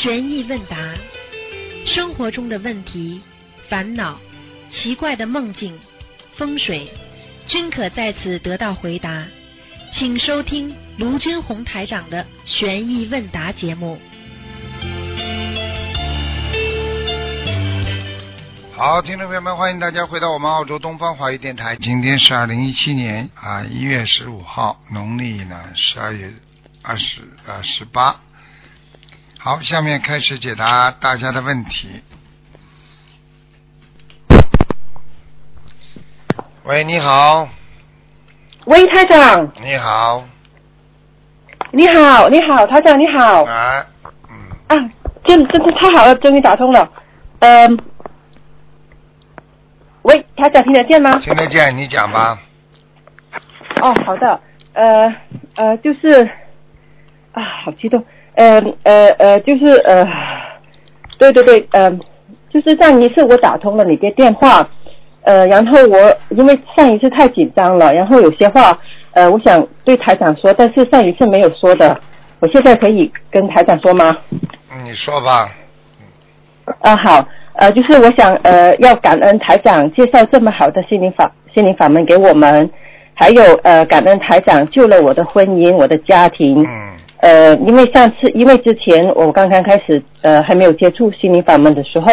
悬疑问答，生活中的问题、烦恼、奇怪的梦境、风水，均可在此得到回答。请收听卢军红台长的悬疑问答节目。好，听众朋友们，欢迎大家回到我们澳洲东方华语电台。今天是二零一七年啊一月十五号，农历呢十二月二十呃十八。好，下面开始解答大家的问题。喂，你好，喂，台长，你好，你好，你好，台长你好。啊，嗯，啊，真真是太好了，终于打通了。嗯、喂，台长听得见吗？听得见，你讲吧。哦，好的。呃呃，就是啊，好激动。呃呃呃，就是呃，对对对，呃、就是上一次我打通了你的电话，呃，然后我因为上一次太紧张了，然后有些话呃，我想对台长说，但是上一次没有说的，我现在可以跟台长说吗？嗯你说吧。啊，好，呃，就是我想呃，要感恩台长介绍这么好的心灵法心灵法门给我们，还有呃，感恩台长救了我的婚姻，我的家庭。嗯呃，因为上次，因为之前我刚刚开始呃还没有接触心灵法门的时候，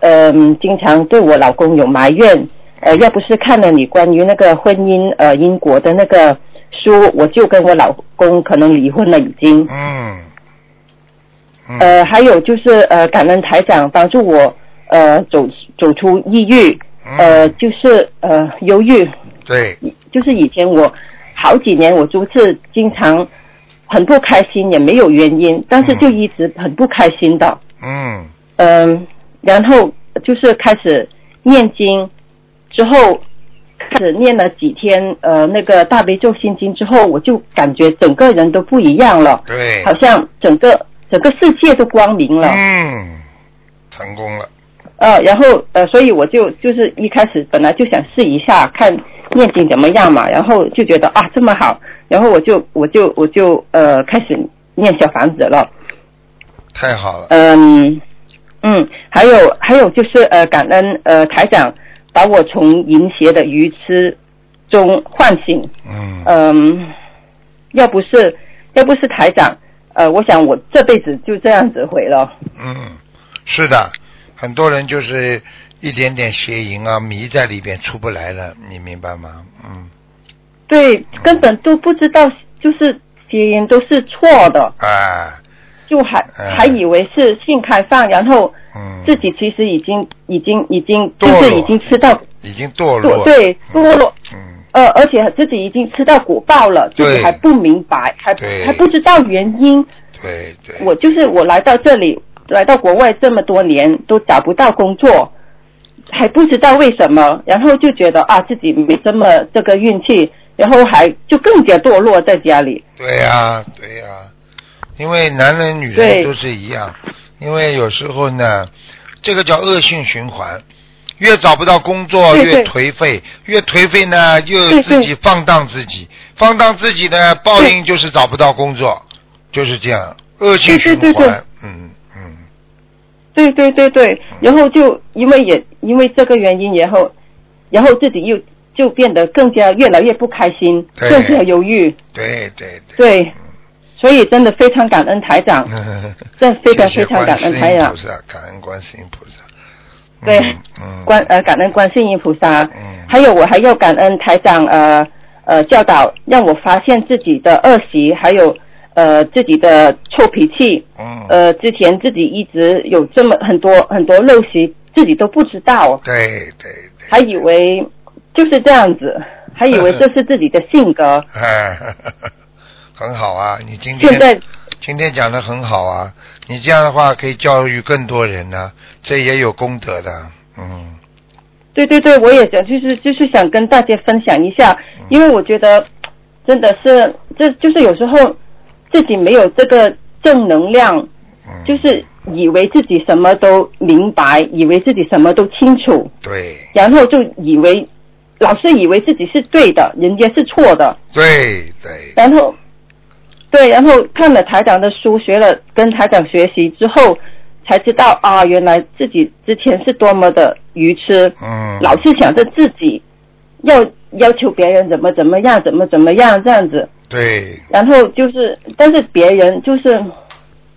嗯、经常对我老公有埋怨，呃，要不是看了你关于那个婚姻呃因果的那个书，我就跟我老公可能离婚了已经。嗯。嗯。呃，还有就是呃，感恩台长帮助我呃走走出抑郁，呃，嗯就是呃忧郁，对，就是以前我好几年我就是经常很不开心，也没有原因，但是就一直很不开心的，嗯嗯、然后就是开始念经之后。开始念了几天，呃，那个大悲咒心经之后，我就感觉整个人都不一样了，对。好像整个整个世界都光明了。嗯，成功了。呃，然后呃，所以我就就是一开始本来就想试一下看念经怎么样嘛，然后就觉得啊这么好，然后我就我就我就呃开始念小房子了，太好了。嗯嗯，还有还有就是呃感恩呃台长把我从淫邪的愚痴中唤醒，嗯。嗯，要不是要不是台长，呃，我想我这辈子就这样子毁了。嗯，是的，很多人就是一点点邪淫啊，迷在里边出不来了，你明白吗？嗯，对，根本都不知道，就是邪淫都是错的，啊，就还、嗯。还以为是性开放，然后嗯，自己其实已经已经已经就是已经吃到已经堕落对堕落，嗯，呃，而且自己已经吃到果报了，自己还不明白，还还不知道原因。对对。我就是我来到这里，来到国外这么多年都找不到工作，还不知道为什么，然后就觉得啊自己没这么这个运气，然后还就更加堕落在家里。对呀、对呀、因为男人女人都是一样，因为有时候呢，这个叫恶性循环，越找不到工作越颓废，越颓废呢又自己放荡自己，放荡自己呢报应就是找不到工作，就是这样恶性循对对对。对环，嗯嗯，对对对对，然后就因为也因为这个原因，然后然后自己又就变得更加越来越不开心，更加忧郁。对对对。对，所以真的非常感恩台长，嗯，真非常非常感恩台长。菩。萨，感恩观世音菩萨。对。观呃感恩观世音菩萨，嗯。还有我还要感恩台长呃呃教导，让我发现自己的恶习，还有呃自己的臭脾气，嗯，呃之前自己一直有这么很多很多陋习，自己都不知道，对对对，还以为就是这样子，还以为这是自己的性格，哎，很好啊！你今天现在今天讲的很好啊！你这样的话可以教育更多人呢、这也有功德的。嗯，对对对，我也想，就是就是想跟大家分享一下，因为我觉得真的是，这就是有时候自己没有这个正能量，嗯。就是以为自己什么都明白，以为自己什么都清楚，对。然后就以为老是以为自己是对的，人家是错的，对对，然后对，然后看了台长的书，学了跟台长学习之后，才知道啊，原来自己之前是多么的愚痴，嗯，老是想着自己要要求别人怎么怎么样，怎么怎么样这样子，对，然后就是，但是别人就是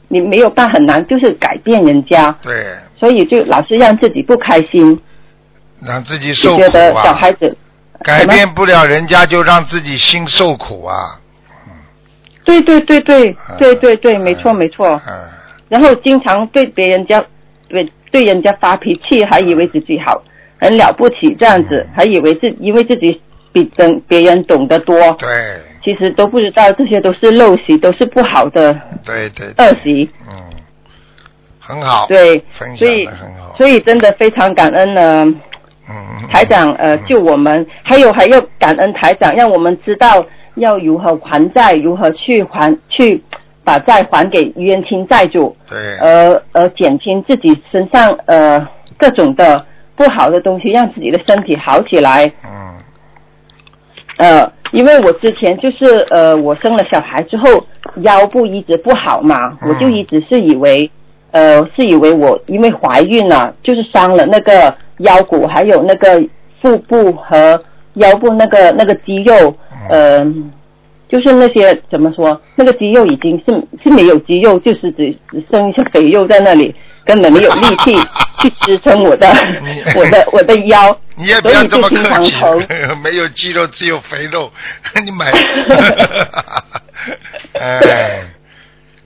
你没有办法很难，就是改变人家，对，所以就老是让自己不开心，让自己受苦觉得小啊，孩子改变不了人家，就让自己心受苦啊。对对对对嗯。对对对，没错没错。嗯，然后经常对别人家对对人家发脾气，还以为自己好很了不起这样子，还以为自因为自己比等别人懂得多，对，其实都不知道这些都是陋习，都是不好的对对，恶习。嗯，很好，对分，所以享的很好，所以真的非常感恩呢，嗯，台长呃嗯。救我们，还有还要感恩台长，让我们知道要如何还债，如何去还去把债还给冤亲债主。对，而而减轻自己身上呃各种的不好的东西，让自己的身体好起来。嗯。呃，因为我之前就是呃，我生了小孩之后腰部一直不好嘛，嗯我就一直是以为呃是以为我因为怀孕了，就是伤了那个腰骨，还有那个腹部和腰部那个那个肌肉，呃。就是那些怎么说，那个肌肉已经是是没有肌肉，就是只只剩一些肥肉在那里，根本没有力气去支撑我的 我的我的腰，你也不所要这么客气。，没有肌肉只有肥肉，你买，哎，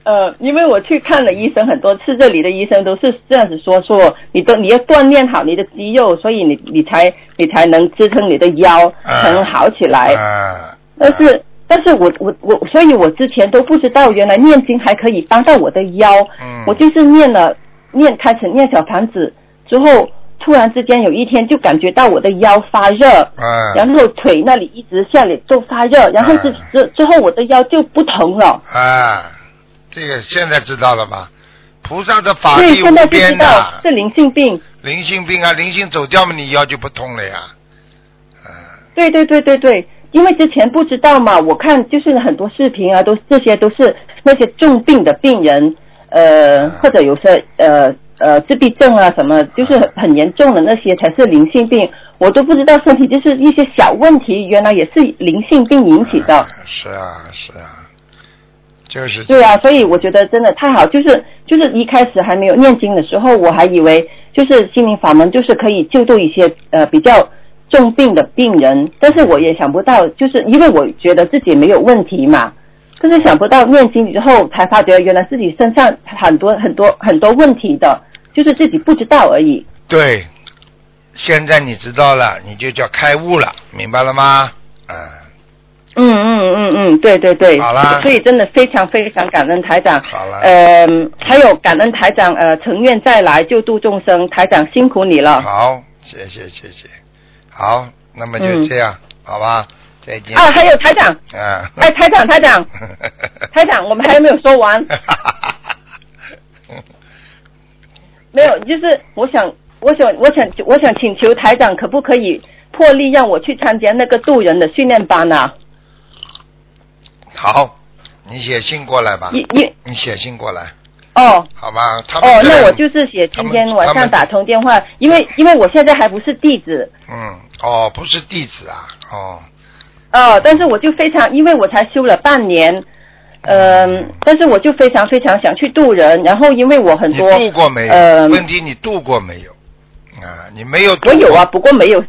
呃，因为我去看了医生很多次，这里的医生都是这样子说，说你都你要锻炼好你的肌肉，所以你你才你才能支撑你的腰，啊才能好起来。啊，但是，但是我我我，所以我之前都不知道，原来念经还可以帮到我的腰。嗯我就是念了念开始念小房子之后，突然之间有一天就感觉到我的腰发热，啊，然后腿那里一直下里都发热，然后之啊之之后我的腰就不疼了。啊，这个现在知道了吧？菩萨的法对，力无边道呐，是灵性病。灵性病啊，灵性走掉嘛，你腰就不痛了呀。啊，对对对对对，因为之前不知道嘛，我看就是很多视频啊，都这些都是那些重病的病人，呃，或者有些呃呃自闭症啊什么，就是很很严重的那些才是灵性病，我都不知道身体就是一些小问题，原来也是灵性病引起的。是啊，是啊，就是对啊，所以我觉得真的太好，就是就是一开始还没有念经的时候，我还以为就是心灵法门就是可以救助一些呃比较重病的病人，但是我也想不到，就是因为我觉得自己没有问题嘛，但是想不到念经之后才发觉原来自己身上很多很多很多问题的，就是自己不知道而已。对。现在你知道了，你就叫开悟了，明白了吗？啊，嗯嗯嗯嗯，对对对，好啦所以真的非常非常感恩台长。好了呃，还有感恩台长，呃，成愿再来救度众生，台长辛苦你了。好，谢谢谢谢，好，那么就嗯这样，好吧，再见。啊，还有台长，啊，哎，台长台长，台长，我们还没有说完，没有，就是我想，我想，我想，我想请求台长，可不可以破例让我去参加那个渡人的训练班啊？好，你写信过来吧，你你你写信过来，哦。好吧？他们哦，那我就是写今天晚上打通电话，因为因为我现在还不是弟子，嗯，哦，不是弟子啊，哦，哦，但是我就非常，因为我才修了半年，嗯、但是我就非常非常想去渡人，然后因为我很你多，渡过没有？呃，问题你渡过没有？啊，你没有渡过。我有啊，不过没有，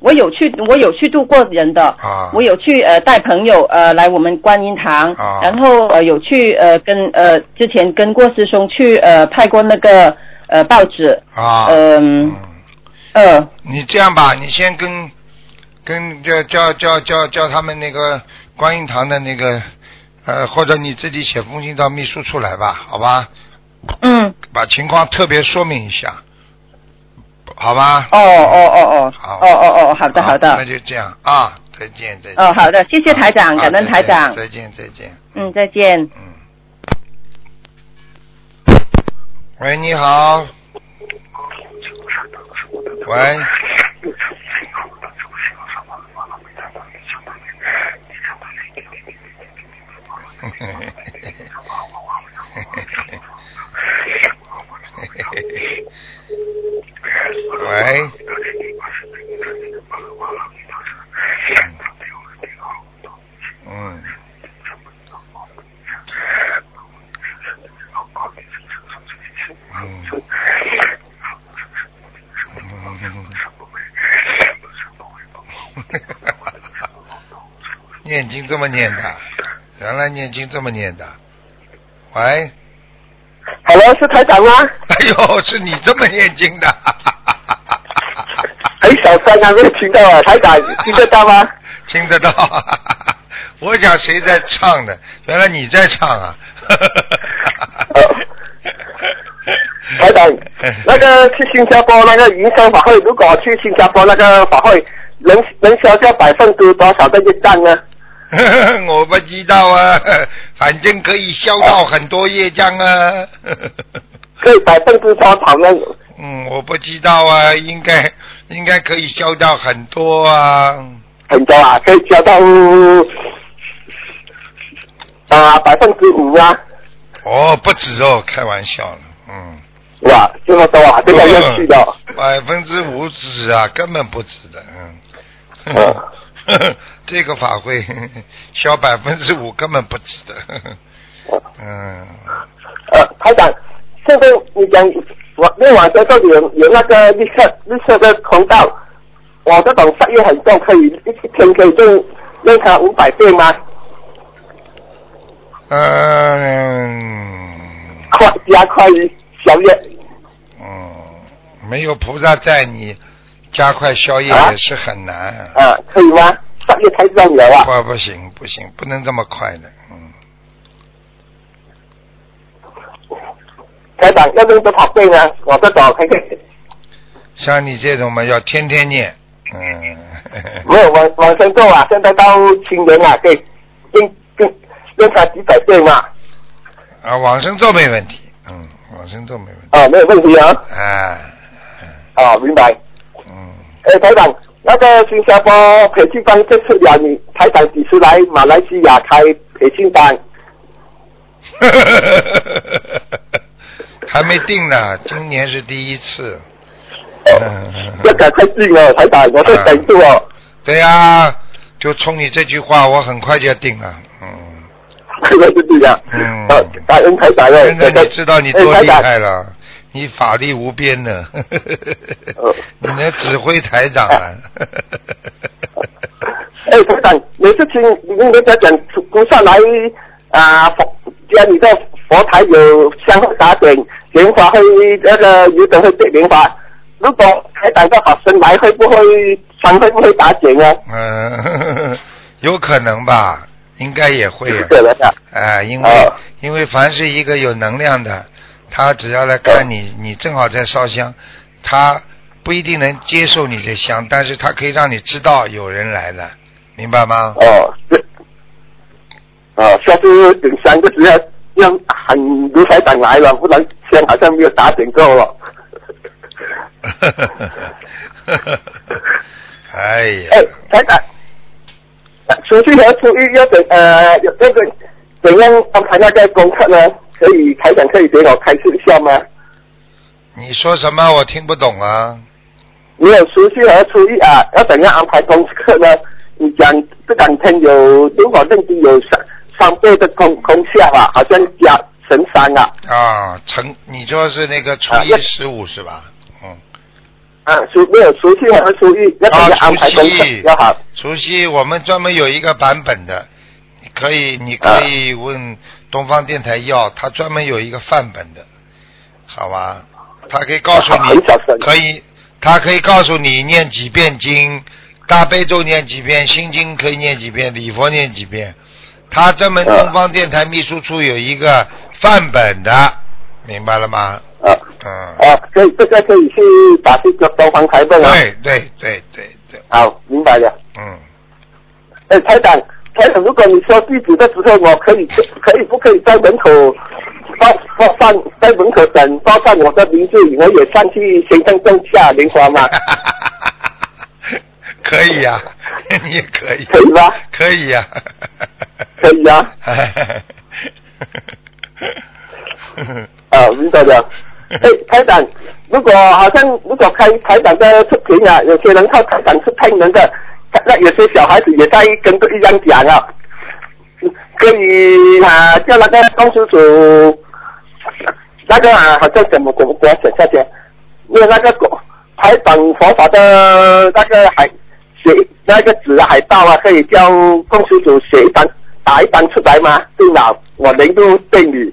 我有去，我有去渡过人的，啊我有去呃带朋友呃来我们观音堂，啊然后呃有去呃跟呃之前跟过师兄去呃派过那个呃报纸，啊，嗯嗯，呃你这样吧，你先跟跟叫叫叫叫叫他们那个观音堂的那个呃，或者你自己写封信到秘书处来吧，好吧？嗯把情况特别说明一下，好吧？哦哦哦哦好哦哦哦好的好的那就这样啊，再见再见。哦好的，谢谢台长，啊感恩台长，再见。再见嗯再见。嗯。喂，你好。喂。喂，嗯，嗯，嗯，念经这么念的，原来念经这么念的。喂，Hello，是台长吗？哎呦，是你这么念经的。很小声啊，没有听到啊，台长 听得到吗？听得到，我想谁在唱的？原来你在唱啊！哦台长，那个去新加坡那个云山法会，如果去新加坡那个法会，能能消掉百分之多少的业障呢？我不知道啊，反正可以消到很多业障啊。可以百分之多少呢？嗯，我不知道啊，应该应该可以消到很多啊。很多啊，可以消到啊百分之五啊，哦，不止哦，开玩笑了，嗯。哇，这么多啊，这个要去的。百分之五止啊，根本不止的，嗯。嗯 这个法会消百分之五根本不止的，嗯。呃，台长，现在你讲我那晚上这里有有那个绿色绿色的通道，我这种杀业很重，可以一一天可以用用它五百遍吗？嗯，快加快消业。嗯，没有菩萨在，你加快消业啊也是很难。啊，可以吗？杀业太重了啊！不不行不行，不能这么快的，嗯。台长要用多少遍呢？我这种可以像你这种嘛，要天天念，嗯。没有往往生咒啊，现在到青年啊，可以用用用它几百遍嘛？啊，往生咒没问题，嗯，往生咒没问题，啊，没有问题啊。啊，啊，明白。嗯，哎，台长，那个新加坡培训班这次了，你台长几时来马来西亚开培训班？还没定呢，今年是第一次。要赶快定哦，台长，我在等住哦。对呀、就冲你这句话，我很快就要定了，嗯。这个是对的。嗯呃，感恩台长哦。现在你知道你多厉哎害了，你法力无边呢，呃 你能指挥台长啊。哎，台长，每次听人家讲菩萨来啊佛家里的佛台有香会打点，莲花会那个有的会对莲花。如果台长的法身来，会不会香会不会打点呢？嗯，有可能吧，应该也会是可能的。哎，因为、哦因为凡是一个有能量的，他只要来看你，你正好在烧香，他不一定能接受你这香，但是他可以让你知道有人来了，明白吗？哦，是。哦，下次等三个时候要喊卢台长来了，不然香好像没有打点够了。哎呀，哎，台长，出去和出狱要怎呃有这个怎样安排那个功课呢？可以台长可以给我开示一下吗？你说什么？我听不懂啊。没有出去和初一啊，要怎样安排功课呢？你讲这两天有如果认定有三三倍的功功效啊，好像加乘三啊，啊，成，你说是那个初一十五是吧？嗯，啊，除没有出去和初一要怎啊，样安排功课要好？，除夕我们专门有一个版本的，你可以，你可以问东方电台要，他专门有一个范本的，好吧？他可以告诉你可以，他可以告诉你念几遍经，大悲咒念几遍，心经可以念几遍，礼佛念几遍。他专门啊东方电台秘书处有一个范本的，明白了吗？啊嗯，啊，可以这个可以去打这个东方台问啊。对对对对对，好，明白了。嗯。哎，台长，台长，如果你说地址的时候，我可以可以不可以在门口报报上在门口等报上我的名字，我也上去先生种下莲花吗？可以呀、你也可以，可以吧？可以呀、可以啊。啊，明白了。哎，台长，如果好像如果开台长的视频啊，有些人靠台长是骗人的，那有些小孩子也在跟着一样讲啊，可以啊叫那个公司组，那个啊好像怎么怎么怎么写下去，因为那个狗台长佛法的那个海写那个纸的海报啊，可以叫公司组写一张打一张出来吗？电脑我能够对你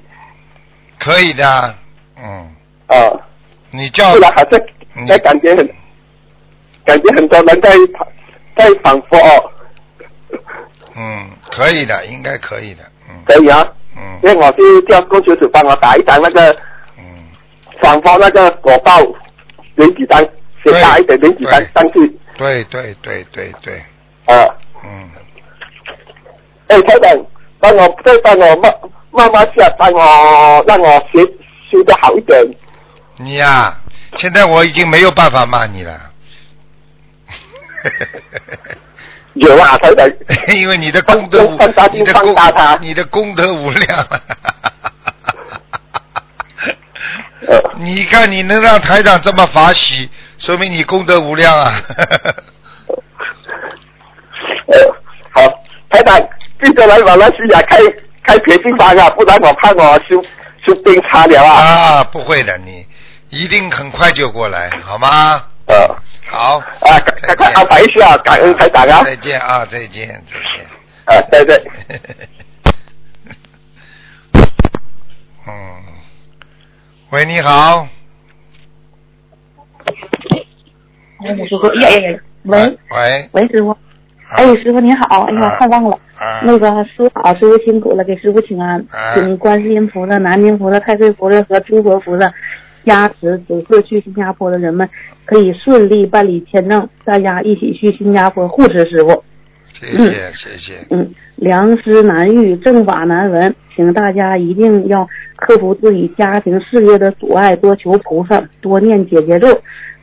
可以的，嗯，啊。你叫不然好像嗯在感觉很，感觉很多人在在反复哦，嗯，可以的，应该可以的，嗯。可以啊，嗯。因为我是叫公主组帮我打一张那个嗯，反复那个果报连几张，写大一点连几张上去，对对对对对，啊，嗯，哎，台长，帮我再帮我慢慢慢下，帮我让我学修的好一点，你呀、现在我已经没有办法骂你了。有啊，台长，因为你的功德你的功你的功德无量。呃，你看你能让台长这么法喜，说明你功德无量啊！呃，好，台长，记得来马来西亚开开培训班啊，不然我怕我修修病差了啊。啊，不会的，你一定很快就过来，好吗？呃，好，啊，赶赶快安排一下，感恩台长啊。再见啊，再见，再见。啊，对对。嗯，喂，你好，哎，我师傅，呀呀呀，喂。喂，喂，师傅，啊。哎，师傅您好，哎呀，啊。太棒了。啊，那个师傅好，师傅辛苦了，给师傅请安，啊。请观世音菩萨、南京菩萨、太岁菩萨和诸佛菩萨加持，此次去新加坡的人们可以顺利办理签证，大家一起去新加坡护持师傅。谢谢，谢谢，嗯，良师难遇，正法难闻，请大家一定要克服自己家庭事业的阻碍，多求菩萨，多念解结咒，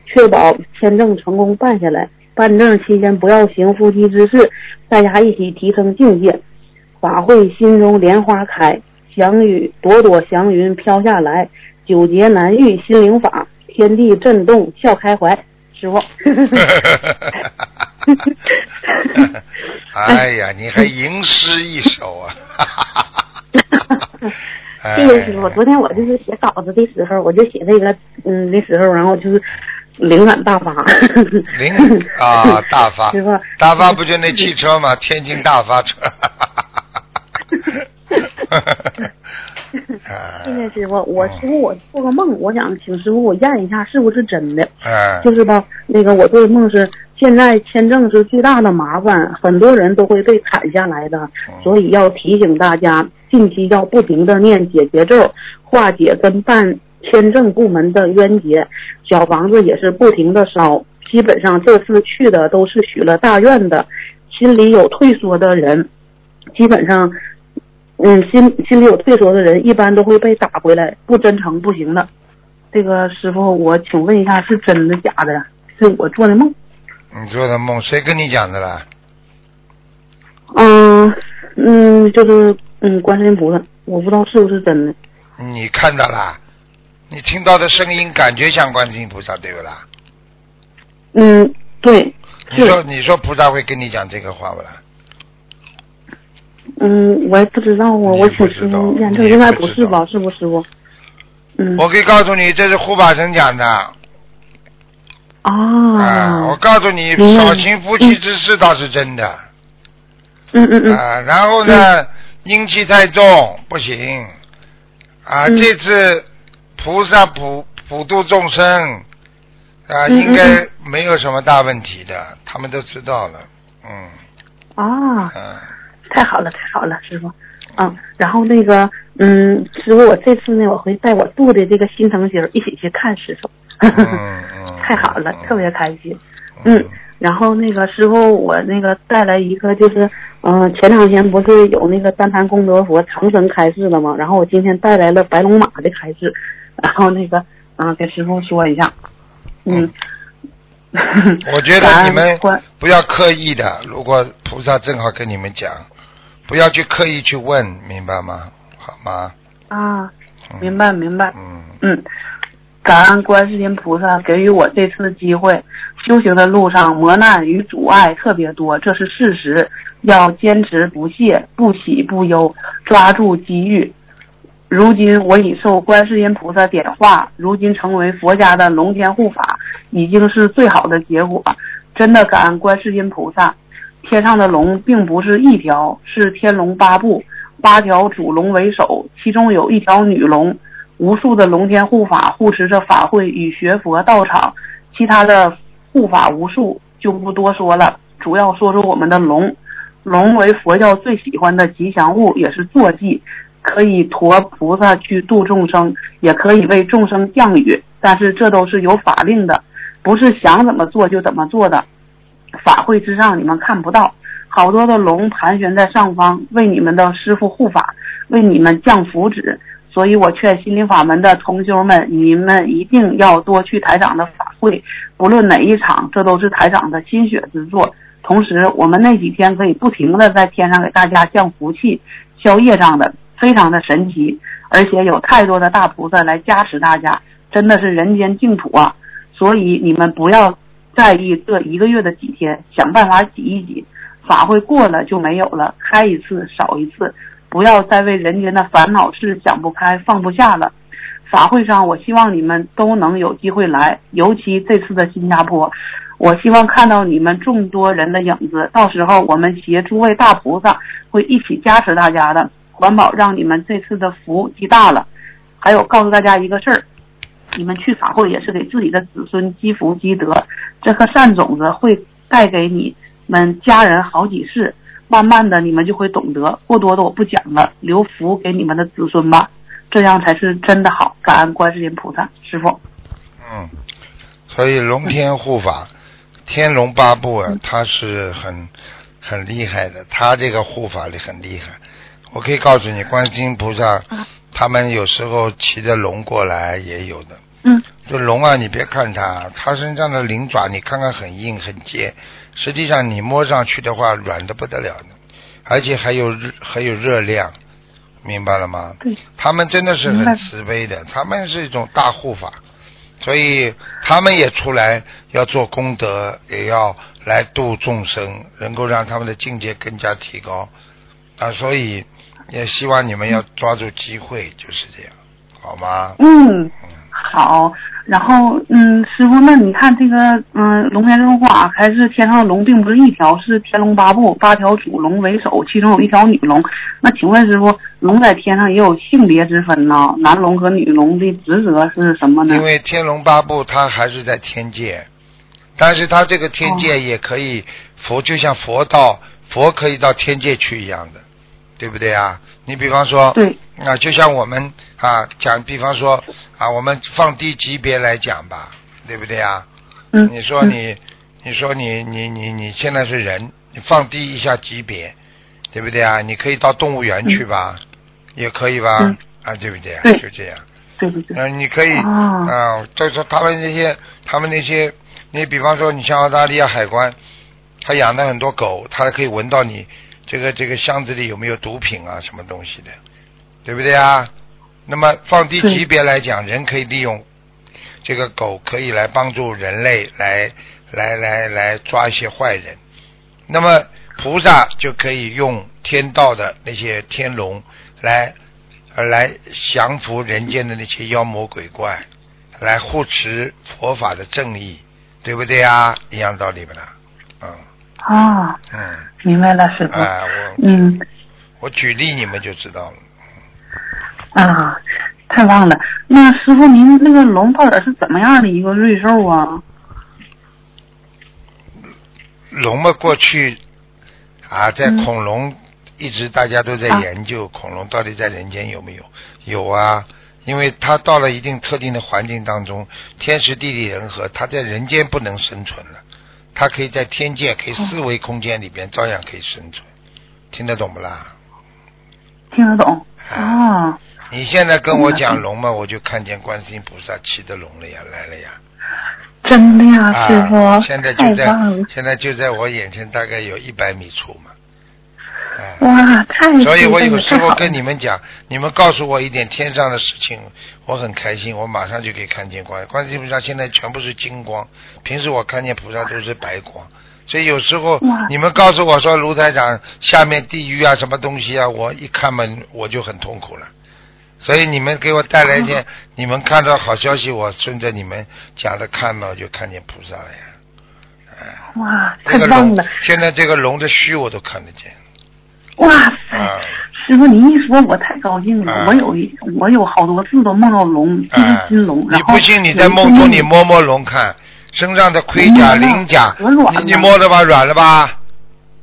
确保签证成功办下来。办证期间不要行夫妻之事，大家一起提升境界。法会心中莲花开，祥雨朵朵祥云飘下来，九劫难遇心灵法，天地震动笑开怀。师傅，哎呀，你还吟诗一首啊！哎谢谢师傅。昨天我就是写稿子的时候，我就写这个嗯的时候，然后就是灵感大发。灵啊，大发 师傅，大发不就那汽车吗？天津大发车。啊谢谢师傅，我师傅我做个梦，我想请师傅我验一下是不是真的。嗯 就是吧，那个我做的梦是，现在签证是最大的麻烦，很多人都会被砍下来的，所以要提醒大家，近期要不停的念解结咒，化解跟办签证部门的冤结。小房子也是不停的烧，基本上这次去的都是许了大愿的，心里有退缩的人，基本上。嗯，心心里有退缩的人，一般都会被打回来，不真诚不行的。这个师傅，我请问一下，是真的假的？是我做的梦？你做的梦，谁跟你讲的啦？嗯嗯，就是嗯，观世音菩萨，我不知道是不是真的。你看到啦？你听到的声音，感觉像观世音菩萨，对不啦？嗯，对，你说，你说菩萨会跟你讲这个话不啦？嗯，我也不知道啊，我你也不请师知道傅验证，应该不是吧？是不，师傅？嗯。我可以告诉你，这是护法神讲的。啊，我啊。告诉你，少行夫妻之事倒是真的。嗯嗯嗯。啊，然后呢，阴气太重不行。啊，嗯这次菩萨普普度众生，啊，嗯应该嗯没有什么大问题的，他们都知道了。嗯啊，嗯，太好了，太好了，师傅。嗯，然后那个，嗯，师傅，我这次呢，我会带我度的这个心疼心儿一起去看师傅。嗯嗯 太好了，嗯特别开心。嗯，然后那个师傅，我那个带来一个就是，嗯、前两天不是有那个单坛功德佛长生开示了吗？然后我今天带来了白龙马的开示，然后那个啊、给师傅说一下，嗯，我觉得你们不要刻意的，如果菩萨正好跟你们讲，不要去刻意去问，明白吗？好吗？啊，嗯明白明白。嗯，嗯，感恩观世音菩萨给予我这次机会。修行的路上，磨难与阻碍特别多，这是事实。要坚持不懈，不喜不忧，抓住机遇。如今我已受观世音菩萨点化，如今成为佛家的龙天护法，已经是最好的结果。真的感恩观世音菩萨。天上的龙并不是一条，是天龙八部，八条主龙为首，其中有一条女龙。无数的龙天护法护持着法会与学佛道场，其他的护法无数就不多说了，主要说说我们的龙。龙为佛教最喜欢的吉祥物，也是坐骑，可以驮菩萨去度众生，也可以为众生降雨。但是这都是有法令的，不是想怎么做就怎么做的。法会之上你们看不到，好多的龙盘旋在上方，为你们的师傅护法，为你们降福祉。所以我劝心灵法门的同修们，你们一定要多去台长的法会，不论哪一场，这都是台长的心血之作。同时，我们那几天可以不停的在天上给大家降福气、消业障的，非常的神奇，而且有太多的大菩萨来加持大家，真的是人间净土啊！所以你们不要在意这一个月的几天，想办法挤一挤。法会过了就没有了，开一次少一次，不要再为人间的烦恼事想不开、放不下了。法会上，我希望你们都能有机会来，尤其这次的新加坡，我希望看到你们众多人的影子。到时候我们携诸位大菩萨会一起加持大家的，环保让你们这次的福积大了。还有告诉大家一个事儿，你们去法会也是给自己的子孙积福积德，这颗善种子会带给你们家人好几世。慢慢的，你们就会懂得。过多的我不讲了，留福给你们的子孙吧，这样才是真的好。感恩观世音菩萨，师傅。嗯，所以龙天护法，天龙八部啊，他是很很厉害的，他这个护法力很厉害。我可以告诉你，观世音菩萨，他们有时候骑着龙过来也有的。嗯，这龙啊，你别看它，它身上的鳞爪，你看看很硬很尖，实际上你摸上去的话，软的不得了的，而且还有热还有热量，明白了吗？对，他们真的是很慈悲的，他们是一种大护法，所以他们也出来要做功德，也要来度众生，能够让他们的境界更加提高啊！所以也希望你们要抓住机会，就是这样，好吗？嗯，好。然后，嗯，师傅，那你看这个，嗯，龙天生化还是天上的龙，并不是一条，是天龙八部，八条主龙为首，其中有一条女龙。那请问师傅，龙在天上也有性别之分呢？男龙和女龙的职责是什么呢？因为天龙八部它还是在天界，但是它这个天界也可以佛，就像佛道，佛可以到天界去一样的，对不对啊？你比方说，对，啊，就像我们啊讲，比方说啊，我们放低级别来讲吧，对不对啊？嗯，你说你，你说你你你你现在是人，你放低一下级别，对不对啊？你可以到动物园去吧，也可以吧？嗯啊，对不对啊？对就这样。对对对，嗯，你可以哦啊，就是说他们那些，他们那些，你比方说，你像澳大利亚海关，他养的很多狗，他可以闻到你这个这个箱子里有没有毒品啊，什么东西的，对不对啊？那么放低级别来讲，人可以利用这个狗，可以来帮助人类来来来来抓一些坏人。那么菩萨就可以用天道的那些天龙来呃来降服人间的那些妖魔鬼怪，来护持佛法的正义，对不对啊？一样道理不啦？嗯啊，嗯，明白了，师傅。哎、我嗯我举例你们就知道了。啊，太棒了。那师傅，您那个龙到底是怎么样的一个瑞兽啊？龙嘛，过去啊，在嗯恐龙一直大家都在啊研究恐龙到底在人间有没有？有啊，因为它到了一定特定的环境当中，天时地利人和，它在人间不能生存了，它可以在天界，可以四维空间里边照样可以生存，听得懂不啦？听得懂啊？你现在跟我讲龙嘛，我就看见观世音菩萨骑着龙了呀，来了呀。真的呀，啊师傅，现在就在现在就在我眼前，大概有一百米处嘛。哎，哇，太所以我有时候跟你们讲，你们告诉我一点天上的事情，我很开心，我马上就可以看见光。观世音菩萨现在全部是金光，平时我看见菩萨都是白光。所以有时候你们告诉我说卢台长下面地狱啊什么东西啊，我一看嘛我就很痛苦了。所以你们给我带来一哦件，你们看到好消息，我顺着你们讲的看嘛，我就看见菩萨了呀。哇，这个龙太棒了，，现在这个龙的须我都看得见。哇塞！啊师傅，你一说，我太高兴了。啊我有一，我有好多次都梦到龙，就是哎金龙。你不信你在梦中你摸摸龙看，身上的盔甲、鳞甲可软，了你你摸着吧？软了吧？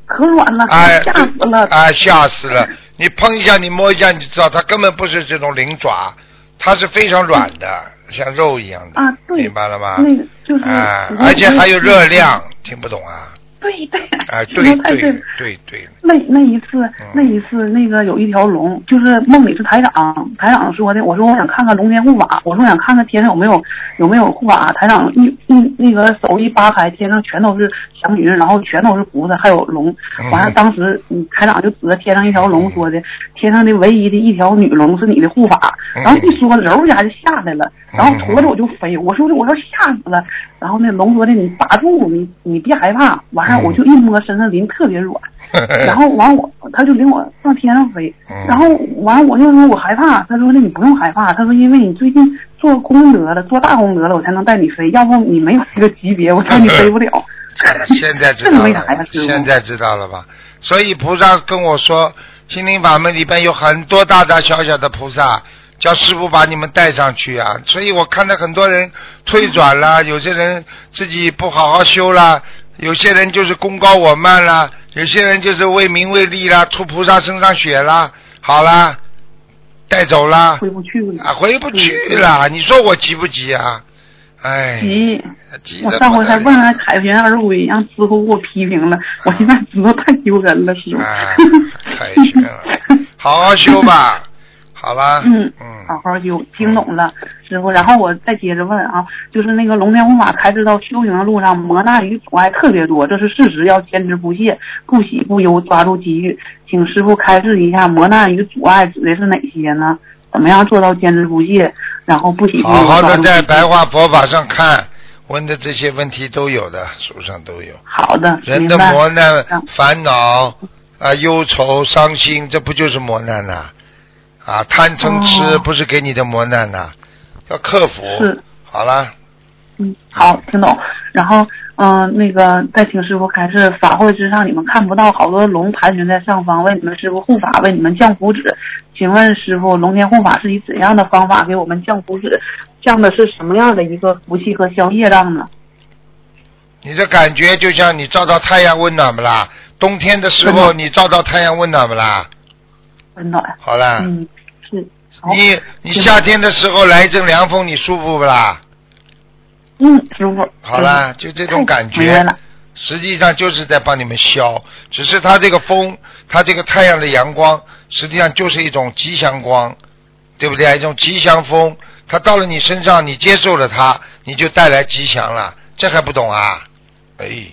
可软了，哎，吓死了。哎，吓死了！你碰一下，你摸一下，你就知道它根本不是这种鳞爪，它是非常软的，像肉一样的。啊对明白了吗？那个就是哎，我而且还有热。量，听不懂啊？对对，哎，师 对傅太对对那那一次嗯，那一次，那个有一条龙，就是梦里是台长，台长说的，我说我想看看龙天护法，我说想看看天上有没有有没有护法，台长一一那个手一扒开，天上全都是祥云，然后全都是菩萨，还有龙，嗯。完了当时嗯台长就指着天上一条龙说的，天上的唯一的一条女龙是你的护法，嗯。然后一说揉一下就下来了，然后驮着我就飞，我说我说吓死了，然后那龙说的你打住，你你别害怕，完了我就一摸身上鳞特别软。然后完我他就领我上天上飞嗯，然后完我就说我害怕，他说那你不用害怕，他说因为你最近做功德了，做大功德了，我才能带你飞，要不你没有这个级别，我带你飞不了。现在知道了？现在知道了吧？所以菩萨跟我说，心灵法门里边有很多大大小小的菩萨，叫师傅把你们带上去啊。所以我看到很多人退转啦，有些人自己不好好修了，有些人就是功高我慢了，有些人就是为名为利了，出菩萨身上血了，好啦，带走了，回不去了。啊，回不去了。你说我急不急啊？哎，急，急我上回还问了凯旋而归，让师傅给我批评了，我现在知道太丢人了，师傅。哎，太悬了，好好修吧。好了，嗯嗯，好好修，听懂了，师傅。然后我再接着问啊，就是那个龙天护法开示到修行的路上，磨难与阻碍特别多，这是事实，要坚持不懈，不喜不忧，抓住机遇。请师傅开示一下，磨难与阻碍指的是哪些呢？怎么样做到坚持不懈，然后不喜不忧？好好的在白话佛法上看，问的这些问题都有的，书上都有。好的，人的磨难嗯、烦恼啊、忧愁、伤心，这不就是磨难呐、啊？贪嗔痴哦不是给你的磨难呐、要克服。是好了，嗯，好，听懂。然后，嗯、那个再请师傅开示，法会之上你们看不到好多龙盘旋在上方，为你们师傅护法，为你们降福祉。请问师傅，龙天护法是以怎样的方法给我们降福祉？降的是什么样的一个福气和消业障呢？你的感觉就像你照到太阳温暖不啦？冬天的时候你照到太阳温暖不啦？温暖。好了。嗯，是。你你夏天的时候来一阵凉风，你舒服不啦？嗯，舒服。好啦，就这种感觉。实际上就是在帮你们消。只是它这个风，它这个太阳的阳光，实际上就是一种吉祥光，对不对？一种吉祥风，它到了你身上，你接受了它，你就带来吉祥了。这还不懂啊？哎，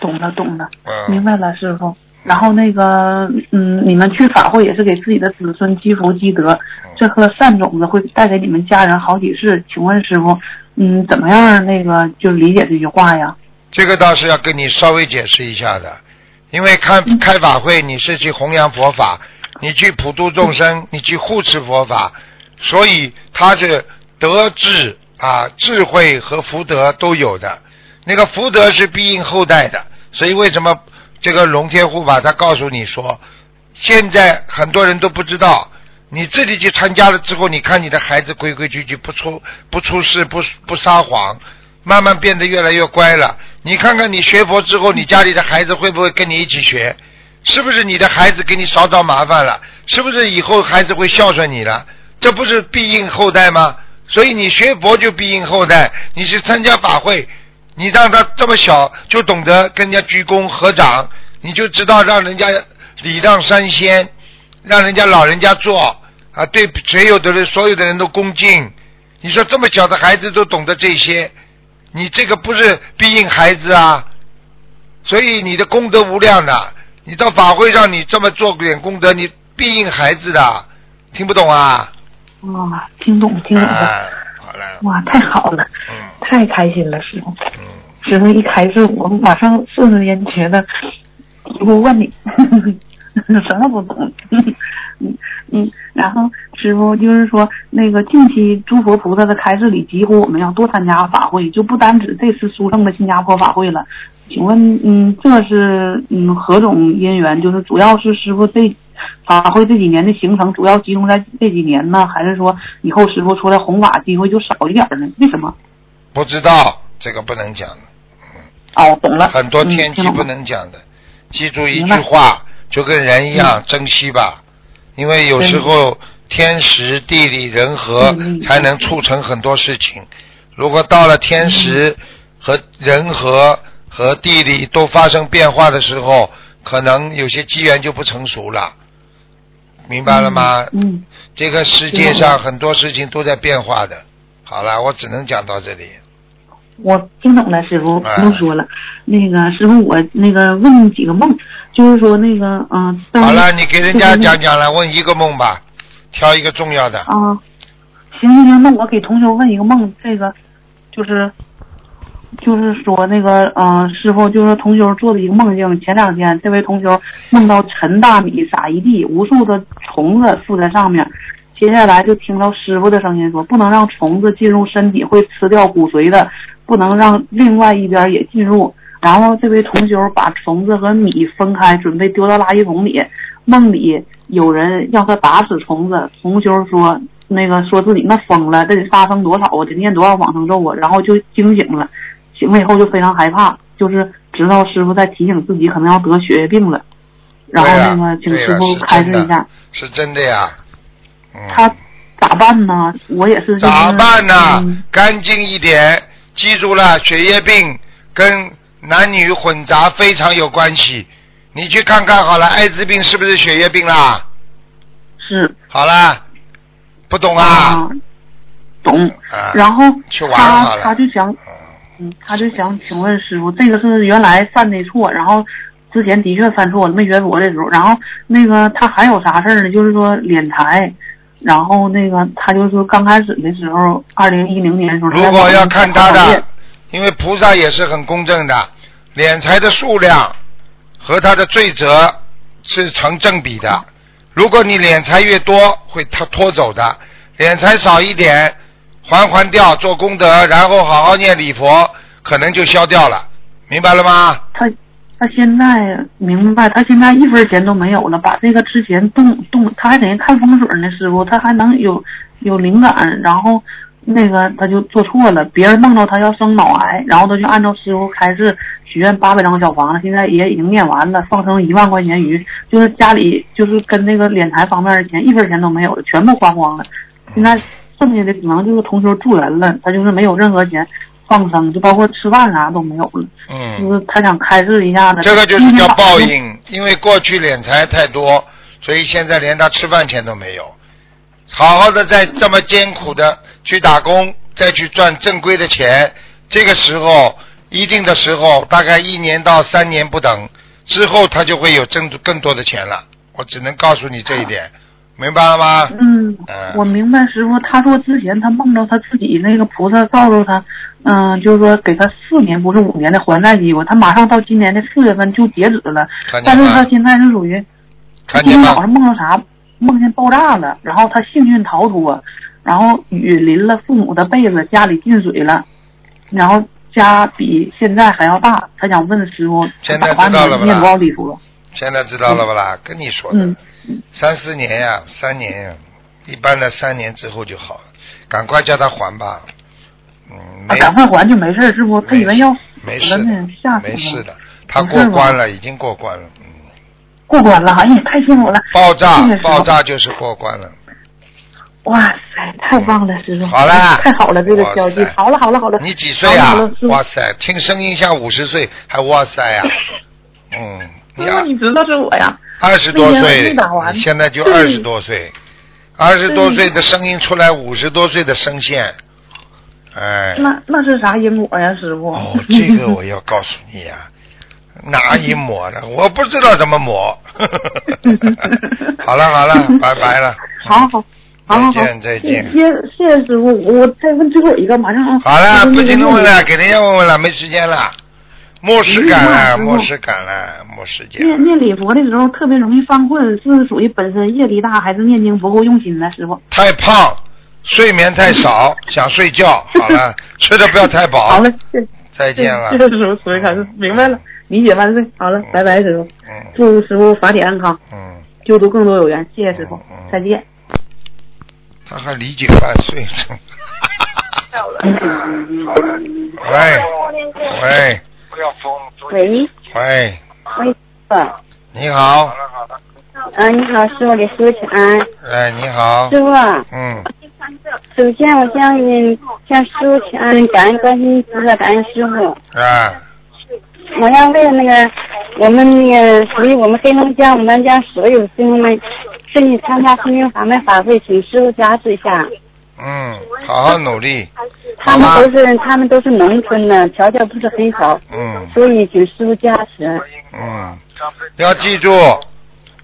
懂了，懂了。嗯，明白了，师傅。然后那个，嗯，你们去法会也是给自己的子孙积福积德，这颗善种子会带给你们家人好几世。请问师傅，嗯，怎么样那个就理解这句话呀？这个倒是要跟你稍微解释一下的，因为开开法会你是去弘扬佛法，你去普度众生，你去护持佛法，所以它是德智啊智慧和福德都有的。那个福德是必应后代的，所以为什么这个龙天护法他告诉你说，现在很多人都不知道。你自己去参加了之后，你看你的孩子规规矩矩，不出不出事，不不撒谎，慢慢变得越来越乖了。你看看你学佛之后，你家里的孩子会不会跟你一起学？是不是你的孩子给你少找麻烦了？是不是以后孩子会孝顺你了？这不是必应后代吗？所以你学佛就必应后代。你去参加法会，你让他这么小就懂得跟人家鞠躬合掌，你就知道让人家礼让三先，让人家老人家做啊，对所有的人所有的人都恭敬。你说这么小的孩子都懂得这些，你这个不是庇应孩子啊，所以你的功德无量的。你到法会上你这么做点功德，你庇应孩子的，听不懂啊？啊，听懂听懂了，哎，哇，太好了，嗯太开心了，师傅。嗯，师傅一开始我马上瞬间觉得，我问你，什么不懂？嗯嗯，然后师傅就是说，那个近期诸佛菩萨的开示里，几乎我们要多参加法会，就不单指这次殊胜的新加坡法会了。请问，嗯，这是嗯何种因缘？就是主要是师傅这法会这几年的行程，主要集中在这几年呢，还是说以后师傅出来弘法机会就少一点呢？为什么？不知道这个不能讲的，哦，懂了。很多天机不能讲的。记住一句话，就跟人一样，珍惜吧。因为有时候天时地利人和嗯嗯才能促成很多事情。如果到了天时和人和和地理都发生变化的时候，可能有些机缘就不成熟了。明白了吗？嗯，这个世界上很多事情都在变化的。好了，我只能讲到这里。我听懂了，师傅不哎用说了。那个师傅，我那个问几个梦，就是说那个嗯，当好了，你给人家讲讲了，问一个梦吧，挑一个重要的。啊，行行行，那我给同学问一个梦，这个就是就是说那个嗯、呃师傅就是同学做的一个梦境，前两天这位同学梦到陈大米撒一地，无数的虫子附在上面。接下来就听到师傅的声音说，不能让虫子进入身体，会吃掉骨髓的，不能让另外一边也进入。然后这位同学把虫子和米分开，准备丢到垃圾桶里。梦里有人要他打死虫子，同修说那个说自己那疯了，这得杀生多少啊，得念多少往生咒啊，然后就惊醒了，醒了以后就非常害怕，就是知道师傅在提醒自己可能要得血液病了，然后那个请师傅开示一下，是真的呀。嗯。他咋办呢？我也是、咋办呢？嗯干净一点，记住了，血液病跟男女混杂非常有关系。你去看看好了，艾滋病是不是血液病啦？是好啦，不懂啊？啊，懂。啊然后去玩他他就想，嗯，他就想请问师傅，这个是原来犯的错，然后之前的确犯错了，没学佛的时候，然后那个他还有啥事儿呢？就是说敛财，然后那个他就说刚开始的时候，二零一零年的时候，如果要看他他的，因为菩萨也是很公正的，敛财的数量和他的罪责是成正比的。如果你敛财越多，会他拖走的；敛财少一点，还还掉，做功德，然后好好念礼佛，可能就消掉了。明白了吗？他他现在明白，他现在一分钱都没有了，把这个之前动动，他还给人看风水呢，师傅，他还能有有灵感，然后那个他就做错了，别人梦到他要生脑癌，然后他就按照师傅开示许愿八百张小房子，现在也已经念完了，放生一万块钱鱼，就是家里就是跟那个敛财方面的钱一分钱都没有了，全部花光了，现在剩下的可能就是同修助人了，他就是没有任何钱放生，就包括吃饭啥都没有了。嗯就嗯，是他想开示一下子，这个就是叫报应，因为过去敛财太多，所以现在连他吃饭钱都没有。好好的在这么艰苦的去打工，再去赚正规的钱，这个时候一定的时候，大概一年到三年不等，之后他就会有挣更多的钱了。我只能告诉你这一点，明白了吗？嗯嗯，我明白师傅，他说之前他梦到他自己那个菩萨告诉他，嗯，就是说给他四年不是五年的还债机会，他马上到今年的四月份就截止了？但是他现在是属于他今天早上？梦到啥？梦见爆炸了，然后他幸运逃脱，然后雨淋了父母的被子，家里进水了，然后家比现在还要大。他想问师傅，现在咋办呢？知道了吧念多少礼佛？现在知道了不啦？跟你说的，嗯三四年呀，三年呀，一般的三年之后就好了，赶快叫他还吧。嗯，啊，赶快还就没事儿，师傅。他以为要没事。没事的，他过关了，已经过关了。嗯，过关了，哎呀，太幸福了！爆炸爆炸就是过关了。哇塞，太棒了，师傅！好了太好了，这个消息。好了，好了，好了。你几岁啊哇塞，听声音像五十岁，还哇塞呀、嗯，你师傅，你知道是我呀？二十多岁现在就二十多岁，二十多岁的声音出来，五十多岁的声线，哎，那那是啥因果呀，师傅？哦，这个我要告诉你呀、哪一抹的？我不知道怎么抹。好了好了，拜拜了。好好好好好，再见再见谢谢谢谢师傅，我再问最后一个，马上啊。好了，不就是那个念停的问了，给人家问问了，没时间了，没时赶了，嗯没时赶了，没时间念。念礼佛的时候特别容易犯困，是属于本身业力大，还是念经不够用心呢？师傅。太胖，睡眠太少，想睡觉。好了，吃的不要太饱。好了，谢再见了谢。谢师傅，慈悲开示，明白了，理解万岁。好了，拜拜，师傅。嗯祝师傅法体安康，嗯，救度更多有缘。谢谢师傅再见。他还理解万岁。喂喂喂。喂，喂，师你好，你好，师傅给师傅请安。哎，你好，师傅，嗯，首先我向你向师傅请安，感恩观世音菩萨，感恩师傅。啊，我要为那个我们那个属于我们黑龙江牡丹江所有师兄们顺利参加心灵法门法会，请师傅加持一下。嗯，好好努力，他们都是他们都是农村的，条件不是很好，嗯。所以请师傅加持。嗯，要记住，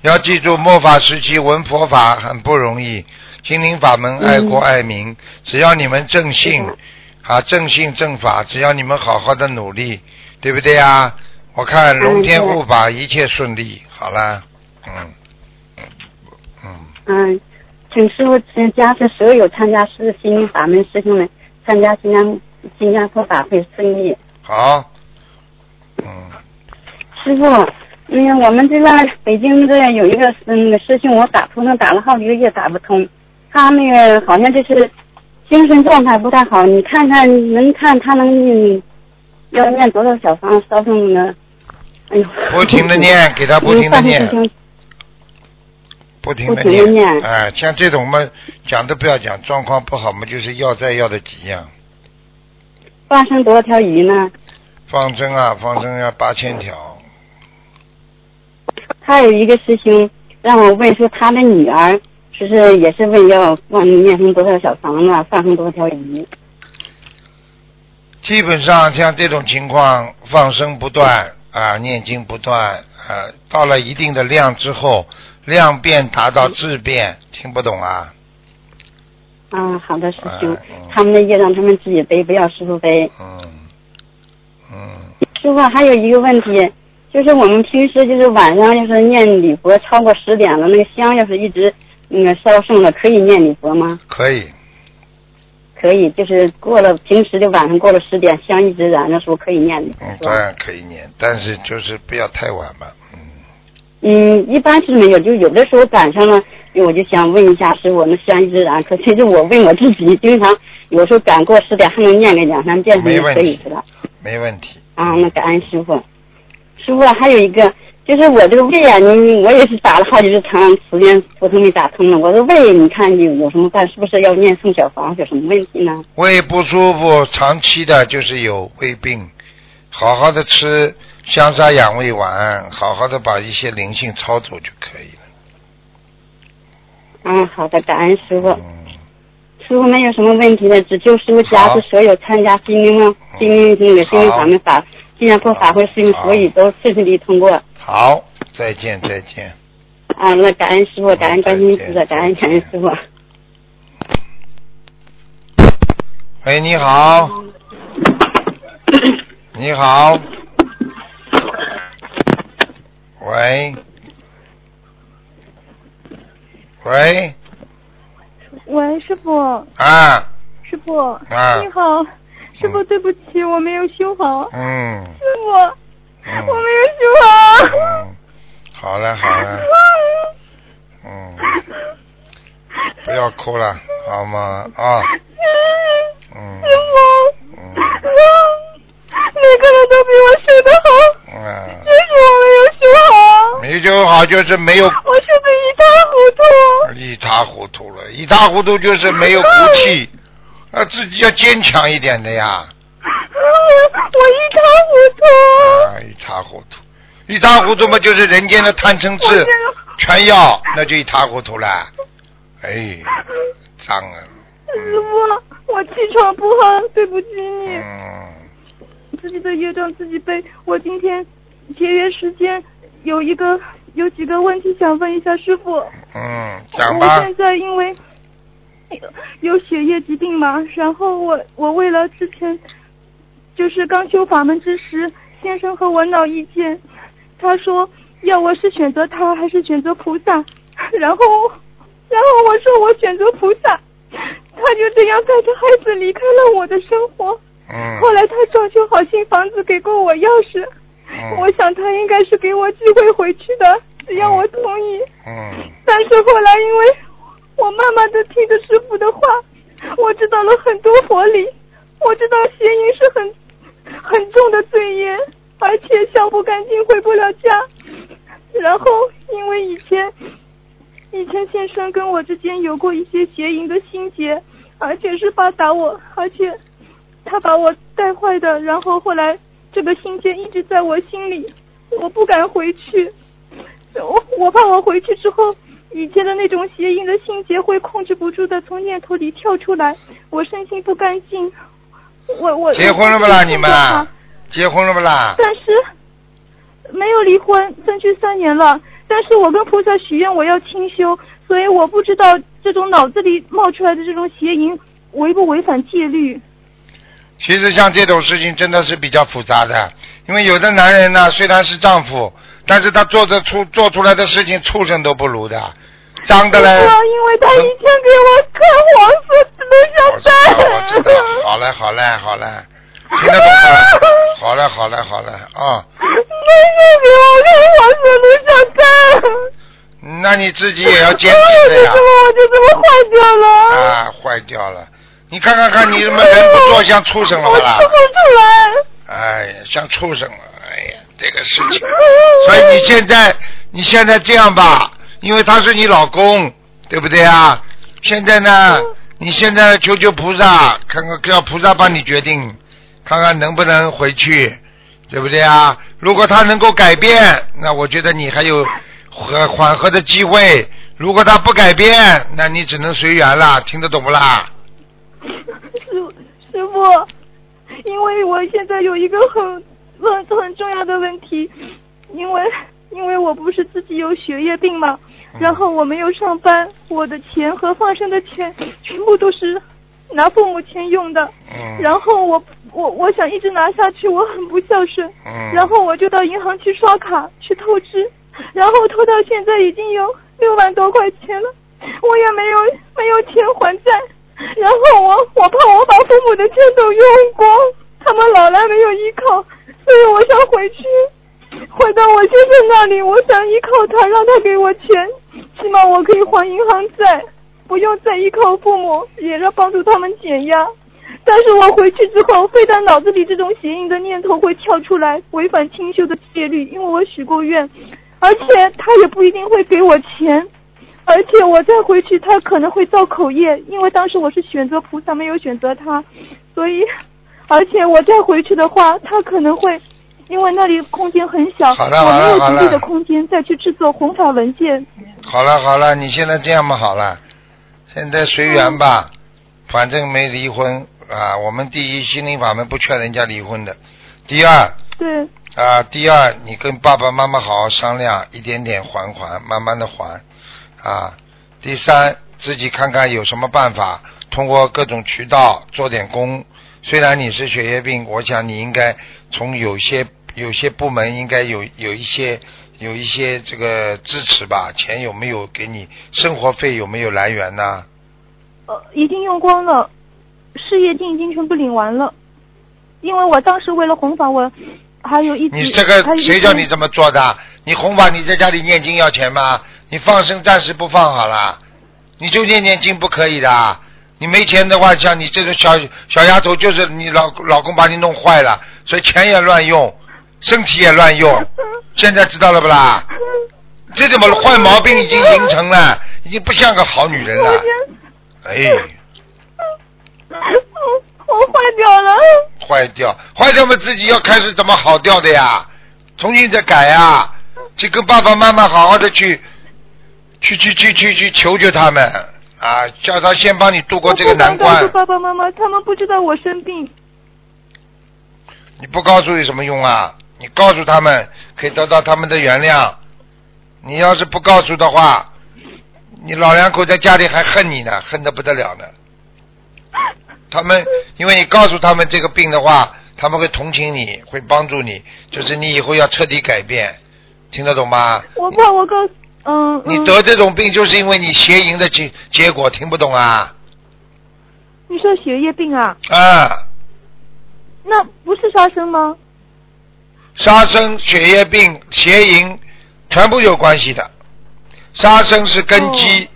要记住，末法时期闻佛法很不容易，心灵法门爱国爱民，只要你们正信，啊，正信正法，只要你们好好的努力，对不对啊？我看龙天护法一切顺利，好啦，嗯，嗯，嗯，请师傅嗯加持所有参加师心灵法门师兄们参加新加新加坡法会顺利。好，嗯，师傅，那个我们这边北京这有一个嗯那个师兄，我打通了，打了好几个月打不通，他那个好像就是精神状态不太好，你看看能看他能念要念多少小方烧送呢？哎呦，不停的念，给他不停的念不停的念哎，像这种嘛，讲都不要讲，状况不好嘛，就是要债要的急呀、放生多少条鱼呢？放生啊，放生要八千条，还有一个师兄让我问说他的女儿，说是也是问要放念成多少小房子，放生多少条鱼。基本上像这种情况，放生不断啊，念经不断啊，到了一定的量之后，量变达到质变，听不懂啊？啊，好的，师兄他们的业让他们自己背，不要师傅背。嗯嗯，师傅还有一个问题，就是我们平时就是晚上要是念礼佛超过十点了，那个香要是一直那个烧剩了，可以念礼佛吗？可以，可以，就是过了平时的晚上过了十点，香一直燃的时候可以念礼佛嗯，当然可以念，但是就是不要太晚嘛，嗯。嗯，一般是没有，就有的时候赶上了，我就想问一下师傅，那香一直燃，可其实我问我自己，经常有时候赶过十点还能念个两三遍，没问题可以是吧？没问题。啊，那感恩师傅。师傅还有一个，就是我这个胃啊，你我也是打了好几次长时间不通没打通了。我的胃，你看有有什么办？是不是要念送小房？有什么问题呢？胃不舒服，长期的就是有胃病，好好的吃香砂养胃丸，好好的把一些灵性操作就可以了。嗯，好的，感恩师傅。嗯，师傅没有什么问题的，只求师傅加好持所有参加心灵啊心灵那个心灵法门法新加坡法会师兄，好所以都顺顺利通过。好，再见再见。啊，那感恩师傅，感恩观世音菩萨，感恩感恩师傅。喂，你好。你好。喂。喂，喂，师傅，啊，师傅，啊。你好，师傅，对不起，我没有修好，嗯，师傅，嗯。我没有修好。嗯，好了好了，嗯，不要哭了，好吗？啊，嗯。师傅，嗯。每个人都比我修的好，嗯，好就是没有我是不是一塌糊涂？一塌糊涂了，一塌糊涂就是没有骨气，啊，自己要坚强一点的呀，我一塌糊涂。啊，一塌糊涂，一塌糊涂嘛就是人间的贪嗔痴全要，那就一塌糊涂了，哎，脏啊，师傅，我气场不好，对不起你。嗯，自己的业障自己背。我今天节约时间，有一个有几个问题想问一下师傅。嗯，讲我。现在因为有有血液疾病嘛，然后我我为了之前就是刚修法门之时，先生和我闹意见，他说要我是选择他还是选择菩萨，然后然后我说我选择菩萨，他就这样带着孩子离开了我的生活。嗯后来他装修好新房子，给过我钥匙。嗯我想他应该是给我机会回去的，只要我同意。嗯但是后来因为我慢慢的听着师傅的话，我知道了很多佛理，我知道邪淫是很很重的罪业，而且消不干净回不了家。然后因为以前以前先生跟我之间有过一些邪淫的心结，而且是发打我，而且他把我带坏的，然后后来这个心结一直在我心里，我不敢回去。我我怕我回去之后，以前的那种邪淫的心结会控制不住的从念头里跳出来，我身心不干净。我我结婚了不啦？你们结婚了不啦？但是没有离婚，分居三年了。但是我跟菩萨许愿我要清修，所以我不知道这种脑子里冒出来的这种邪淫违不违反戒律。其实像这种事情真的是比较复杂的，因为有的男人呢，虽然是丈夫，但是他做的出做出来的事情，畜生都不如的，脏的嘞。因为他一天给我看黄色的我知道，我知。道，好嘞，好嘞，好嘞，听得懂了，好嘞，好嘞，好嘞，啊，没有给我看黄色录像带。那你自己也要坚持的呀为什，么我就这么坏掉了？啊，坏掉了，你看看看，你怎么人不做像畜生了啦吃？不出来。哎呀，像畜生了，哎呀，这个事情，所以你现在，你现在这样吧，因为他是你老公，对不对啊？现在呢，你现在求求菩萨，看看叫菩萨帮你决定，看看能不能回去，对不对啊？如果他能够改变，那我觉得你还有和缓和的机会；如果他不改变，那你只能随缘了，听得懂不啦？师师傅，因为我现在有一个很很很重要的问题，因为因为我不是自己有血液病嘛，然后我没有上班，我的钱和放生的钱全部都是拿父母钱用的，嗯。然后我我我想一直拿下去，我很不孝顺，嗯。然后我就到银行去刷卡去透支，然后透到现在已经有六万多块钱了，我也没有没有钱还债，然后我我怕我把父母的钱都用光，他们老来没有依靠，所以我想回去，回到我先生那里，我想依靠他，让他给我钱，起码我可以还银行债，不用再依靠父母，也让帮助他们减压。但是我回去之后，非但脑子里这种邪淫的念头会跳出来，违反清修的戒律，因为我许过愿，而且他也不一定会给我钱，而且我再回去，他可能会造口业，因为当时我是选择菩萨，没有选择他，所以，而且我再回去的话，他可能会。因为那里空间很小，好了我没有好了好了足够的空间再去制作红法文件。好了好了，你现在这样嘛好了，现在随缘吧，反正没离婚啊。我们第一心灵法门不劝人家离婚的，第二对，啊，第二你跟爸爸妈妈好好商量，一点点还还，慢慢的还啊。第三自己看看有什么办法，通过各种渠道做点工。虽然你是血液病，我想你应该从有些有些部门应该有有一些有一些这个支持吧，钱有没有给你？生活费有没有来源呢？呃，已经用光了，事业金已经全部领完了。因为我当时为了弘法，我还有一你这个谁叫你这么做的？你弘法你在家里念经要钱吗？你放生暂时不放好了，你就念念经不可以的。你没钱的话，像你这种小小丫头，就是你老老公把你弄坏了，所以钱也乱用，身体也乱用。现在知道了不啦？这种坏毛病已经形成了，已经不像个好女人了。哎，我我坏掉了。坏掉，坏掉嘛，自己要开始怎么好掉的呀？重新再改呀，去跟爸爸妈妈好好的去，去去去去去求求他们啊，叫他先帮你度过这个难关告诉。爸爸妈妈，他们不知道我生病。你不告诉有什么用啊？你告诉他们，可以得到他们的原谅。你要是不告诉的话，你老两口在家里还恨你呢，恨得不得了呢。他们因为你告诉他们这个病的话，他们会同情你，会帮助你，就是你以后要彻底改变，听得懂吗？我怕我告诉，嗯嗯。你得这种病就是因为你邪淫的结结果，听不懂啊？你说血液病啊？啊，那不是杀生吗？杀生、血液病、邪淫，全部有关系的。杀生是根基，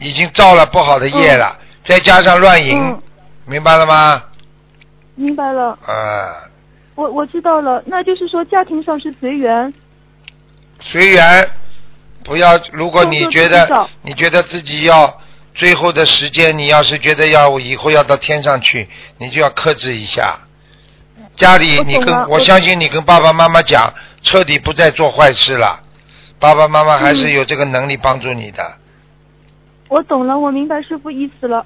已经造了不好的业了，再加上乱淫，嗯，明白了吗？明白了，啊，我我知道了。那就是说家庭上是随缘。随缘，不要。如果你觉得你觉得自己要最后的时间，你要是觉得要以后要到天上去，你就要克制一下。家里你跟我相信你跟爸爸妈妈讲，彻底不再做坏事了。爸爸妈妈还是嗯有这个能力帮助你的。我懂了，我明白师傅意思了。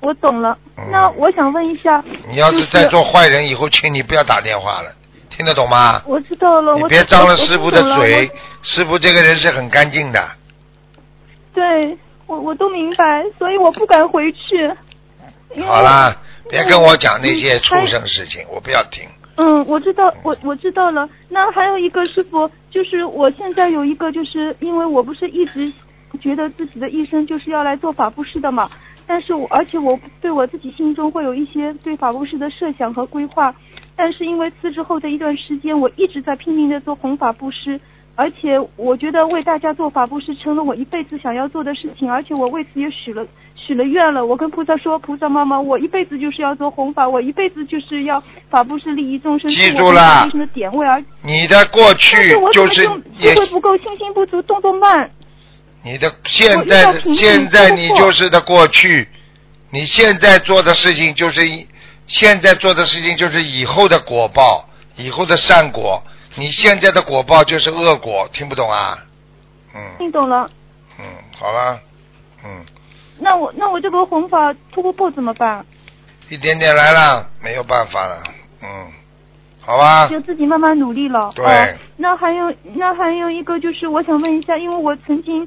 我懂了。嗯那我想问一下，你要是再做坏人，以后请你不要打电话了，听得懂吗？我知道了，你我别张了师傅的嘴，师傅这个人是很干净的。对，我我都明白，所以我不敢回去。好啦，别跟我讲那些嗯畜生事情，我不要听。嗯，我知道，我我知道了。那还有一个师傅，就是我现在有一个，就是因为我不是一直觉得自己的一生就是要来做法布施的嘛，但是我而且我对我自己心中会有一些对法布施的设想和规划，但是因为辞职后的一段时间，我一直在拼命的做弘法布施。而且我觉得为大家做法布施成了我一辈子想要做的事情，而且我为此也许了许了愿了。我跟菩萨说，菩萨妈妈，我一辈子就是要做弘法，我一辈子就是要法布施利益众生，记住了的点位。而你的过去就是么就也智慧不够，信心不足，动作慢。你的现在现在你就是的过去，你现在做的事情就是以现在做的事情就是以后的果报，以后的善果。你现在的果报就是恶果，听不懂啊？嗯听懂了？嗯，好了，嗯，那我那我这个红法突破破怎么办？一点点来了，没有办法了，嗯，好吧，就自己慢慢努力了。对哦那还有那还有一个就是，我想问一下，因为我曾经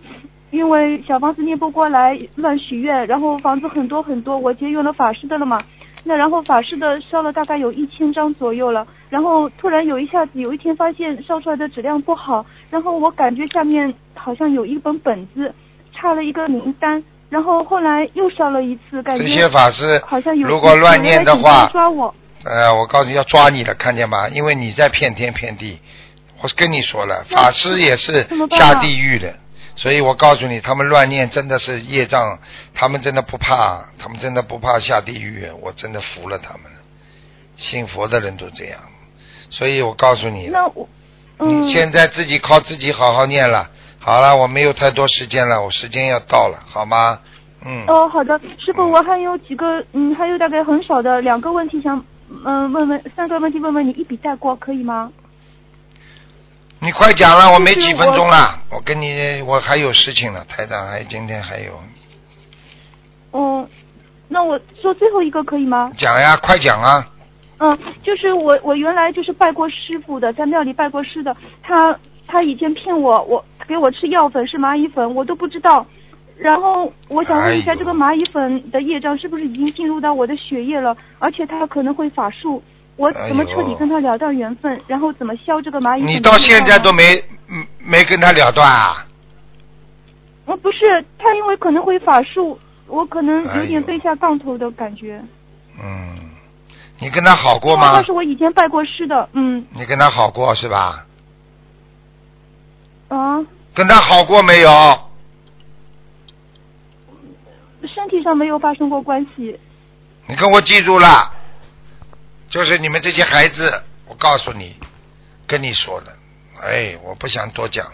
因为小房子念不过来，乱许愿，然后房子很多很多，我结缘了法师的了嘛。那然后法师的烧了大概有一千张左右了，然后突然有一下子有一天发现烧出来的质量不好，然后我感觉下面好像有一本本子，差了一个名单，然后后来又烧了一次，感觉这些法师好像有如果乱念的话抓我。呃，我告诉你要抓你了，看见吗？因为你在骗天骗地。我跟你说了，法师也是下地狱的，所以我告诉你，他们乱念真的是业障，他们真的不怕，他们真的不怕下地狱，我真的服了他们了。信佛的人都这样，所以我告诉你，那我，嗯，你现在自己靠自己好好念了。好了，我没有太多时间了，我时间要到了，好吗？嗯。哦，好的，师傅，我还有几个，嗯，还有大概很少的两个问题想，嗯、问问三个问题问问你，一笔带过，可以吗？你快讲了，我没几分钟了，我跟你我还有事情了，台长还今天还有，嗯，那我说最后一个可以吗？讲呀，快讲啊！嗯，就是我我原来就是拜过师傅的，在庙里拜过师的，他他以前骗我，我给我吃药粉是蚂蚁粉，我都不知道。然后我想问一下，这个蚂蚁粉的业障是不是已经进入到我的血液了？而且他可能会法术，我怎么彻底跟他了断缘分？然后怎么消这个蚂蚁你？到现在都没嗯没跟他了断啊？我，不是，他因为可能会法术，我可能有点背下杠头的感觉。嗯，你跟他好过吗他是？我以前拜过师的，嗯你跟他好过是吧？啊，跟他好过没有？身体上没有发生过关系。你跟我记住了，就是你们这些孩子，我告诉你，跟你说的，哎，我不想多讲了。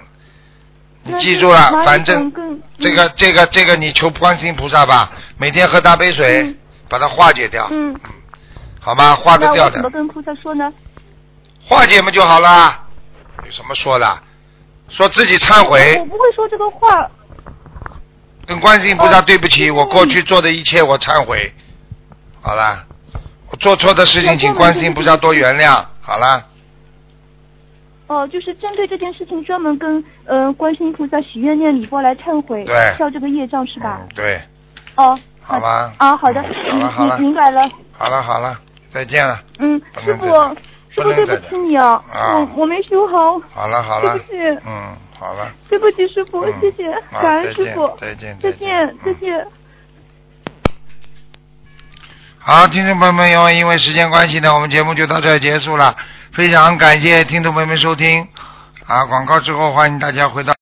你记住了，反正这个这个这个，你求观世音菩萨吧，每天喝大杯水，嗯把它化解掉，嗯，好吗？化得掉的，怎么跟菩萨说呢？化解嘛就好了。有什么说的？说自己忏悔我，不会说这个话。跟观世音菩萨对不起，我过去做的一切我忏悔。好了，我做错的事情，请观世音菩萨多原谅。好了，哦，就是针对这件事情，专门跟呃观世音菩萨许愿念礼佛来忏悔，对。消这个业障是吧？嗯，对，哦，好吧。啊，好的，嗯好了好了。明明白了。好了好了，再见了。嗯，师傅师傅对不起你啊，啊。我我没修好，好了好了。对不起，嗯，好了。对不起师傅，嗯。谢谢，感恩师傅，再见再再见。见，再嗯见。好，听众朋友们，因为因为时间关系呢，我们节目就到这结束了。非常感谢听众朋友们收听。啊，广告之后欢迎大家回到。